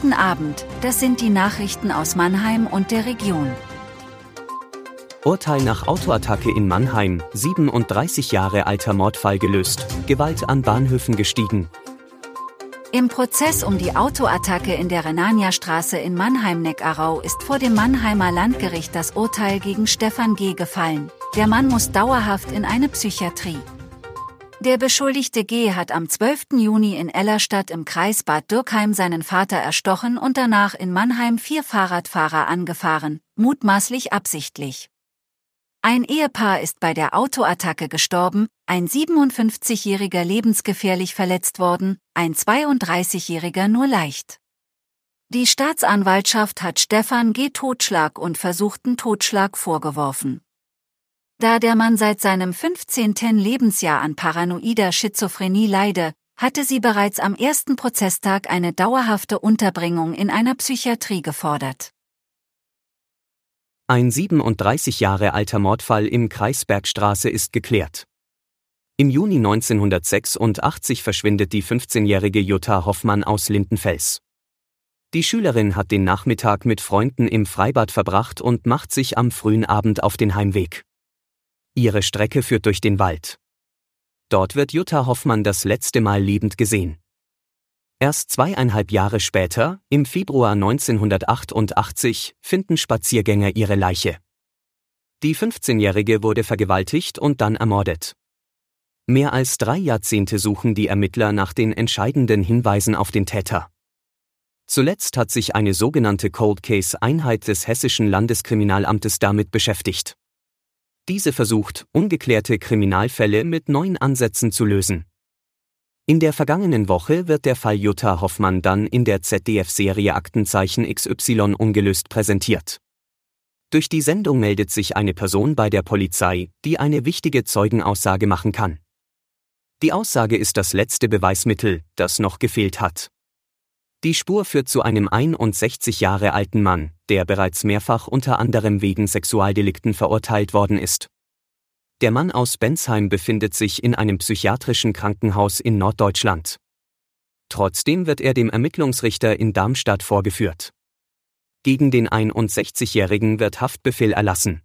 Guten Abend, das sind die Nachrichten aus Mannheim und der Region. Urteil nach Autoattacke in Mannheim, 37 Jahre alter Mordfall gelöst, Gewalt an Bahnhöfen gestiegen. Im Prozess um die Autoattacke in der Renania-Straße in Mannheim-Neckarau ist vor dem Mannheimer Landgericht das Urteil gegen Stefan G. gefallen. Der Mann muss dauerhaft in eine Psychiatrie. Der beschuldigte G. hat am 12. Juni in Ellerstadt im Kreis Bad Dürkheim seinen Vater erstochen und danach in Mannheim vier Fahrradfahrer angefahren, mutmaßlich absichtlich. Ein Ehepaar ist bei der Autoattacke gestorben, ein 57-jähriger lebensgefährlich verletzt worden, ein 32-jähriger nur leicht. Die Staatsanwaltschaft hat Stefan G. Totschlag und versuchten Totschlag vorgeworfen. Da der Mann seit seinem 15. Lebensjahr an paranoider Schizophrenie leide, hatte sie bereits am ersten Prozesstag eine dauerhafte Unterbringung in einer Psychiatrie gefordert. Ein 37 Jahre alter Mordfall im Kreisbergstraße ist geklärt. Im Juni 1986 verschwindet die 15-jährige Jutta Hoffmann aus Lindenfels. Die Schülerin hat den Nachmittag mit Freunden im Freibad verbracht und macht sich am frühen Abend auf den Heimweg. Ihre Strecke führt durch den Wald. Dort wird Jutta Hoffmann das letzte Mal lebend gesehen. Erst zweieinhalb Jahre später, im Februar 1988, finden Spaziergänger ihre Leiche. Die 15-Jährige wurde vergewaltigt und dann ermordet. Mehr als drei Jahrzehnte suchen die Ermittler nach den entscheidenden Hinweisen auf den Täter. Zuletzt hat sich eine sogenannte Cold Case Einheit des Hessischen Landeskriminalamtes damit beschäftigt. Diese versucht, ungeklärte Kriminalfälle mit neuen Ansätzen zu lösen. In der vergangenen Woche wird der Fall Jutta Hoffmann dann in der ZDF-Serie Aktenzeichen XY ungelöst präsentiert. Durch die Sendung meldet sich eine Person bei der Polizei, die eine wichtige Zeugenaussage machen kann. Die Aussage ist das letzte Beweismittel, das noch gefehlt hat. Die Spur führt zu einem 61 Jahre alten Mann, der bereits mehrfach unter anderem wegen Sexualdelikten verurteilt worden ist. Der Mann aus Bensheim befindet sich in einem psychiatrischen Krankenhaus in Norddeutschland. Trotzdem wird er dem Ermittlungsrichter in Darmstadt vorgeführt. Gegen den 61-Jährigen wird Haftbefehl erlassen.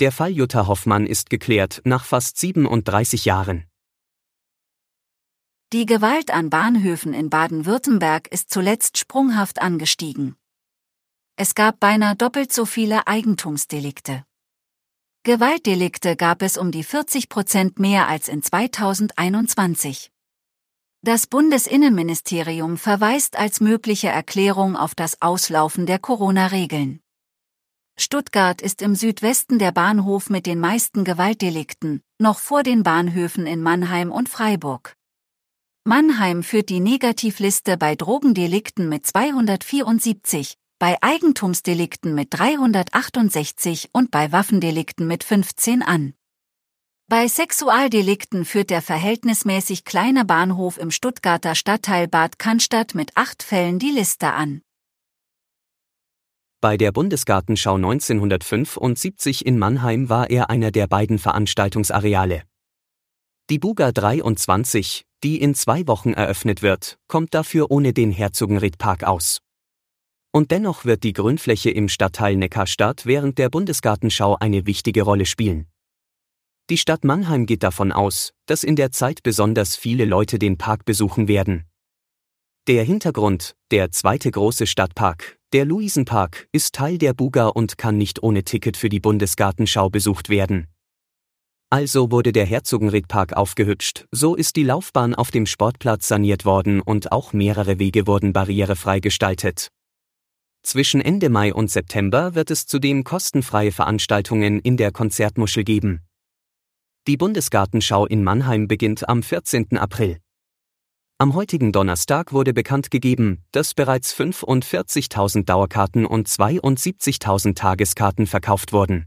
Der Fall Jutta Hoffmann ist geklärt nach fast 37 Jahren. Die Gewalt an Bahnhöfen in Baden-Württemberg ist zuletzt sprunghaft angestiegen. Es gab beinahe doppelt so viele Eigentumsdelikte. Gewaltdelikte gab es um die 40 Prozent mehr als in 2021. Das Bundesinnenministerium verweist als mögliche Erklärung auf das Auslaufen der Corona-Regeln. Stuttgart ist im Südwesten der Bahnhof mit den meisten Gewaltdelikten, noch vor den Bahnhöfen in Mannheim und Freiburg. Mannheim führt die Negativliste bei Drogendelikten mit 274, bei Eigentumsdelikten mit 368 und bei Waffendelikten mit 15 an. Bei Sexualdelikten führt der verhältnismäßig kleine Bahnhof im Stuttgarter Stadtteil Bad Cannstatt mit acht Fällen die Liste an. Bei der Bundesgartenschau 1975 in Mannheim war er einer der beiden Veranstaltungsareale. Die Buga 23, die in zwei Wochen eröffnet wird, kommt dafür ohne den Herzogenriedpark aus. Und dennoch wird die Grünfläche im Stadtteil Neckarstadt während der Bundesgartenschau eine wichtige Rolle spielen. Die Stadt Mannheim geht davon aus, dass in der Zeit besonders viele Leute den Park besuchen werden. Der Hintergrund, der zweite große Stadtpark, der Luisenpark, ist Teil der Buga und kann nicht ohne Ticket für die Bundesgartenschau besucht werden. Also wurde der Herzogenriedpark aufgehübscht, so ist die Laufbahn auf dem Sportplatz saniert worden und auch mehrere Wege wurden barrierefrei gestaltet. Zwischen Ende Mai und September wird es zudem kostenfreie Veranstaltungen in der Konzertmuschel geben. Die Bundesgartenschau in Mannheim beginnt am 14. April. Am heutigen Donnerstag wurde bekannt gegeben, dass bereits 45.000 Dauerkarten und 72.000 Tageskarten verkauft wurden.